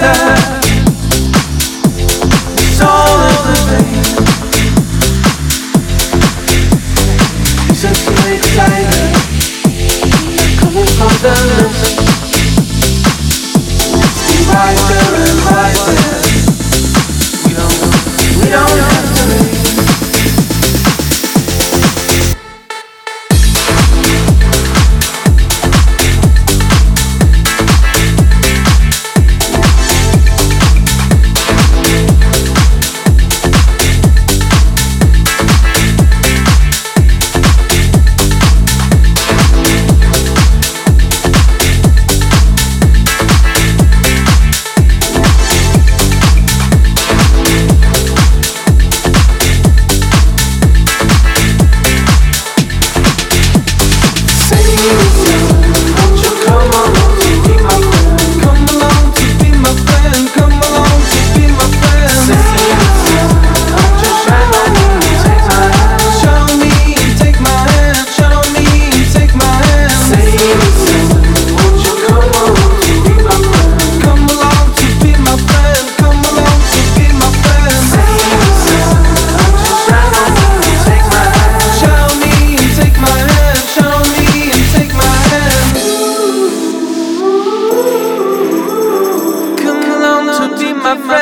together. my friend.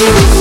you.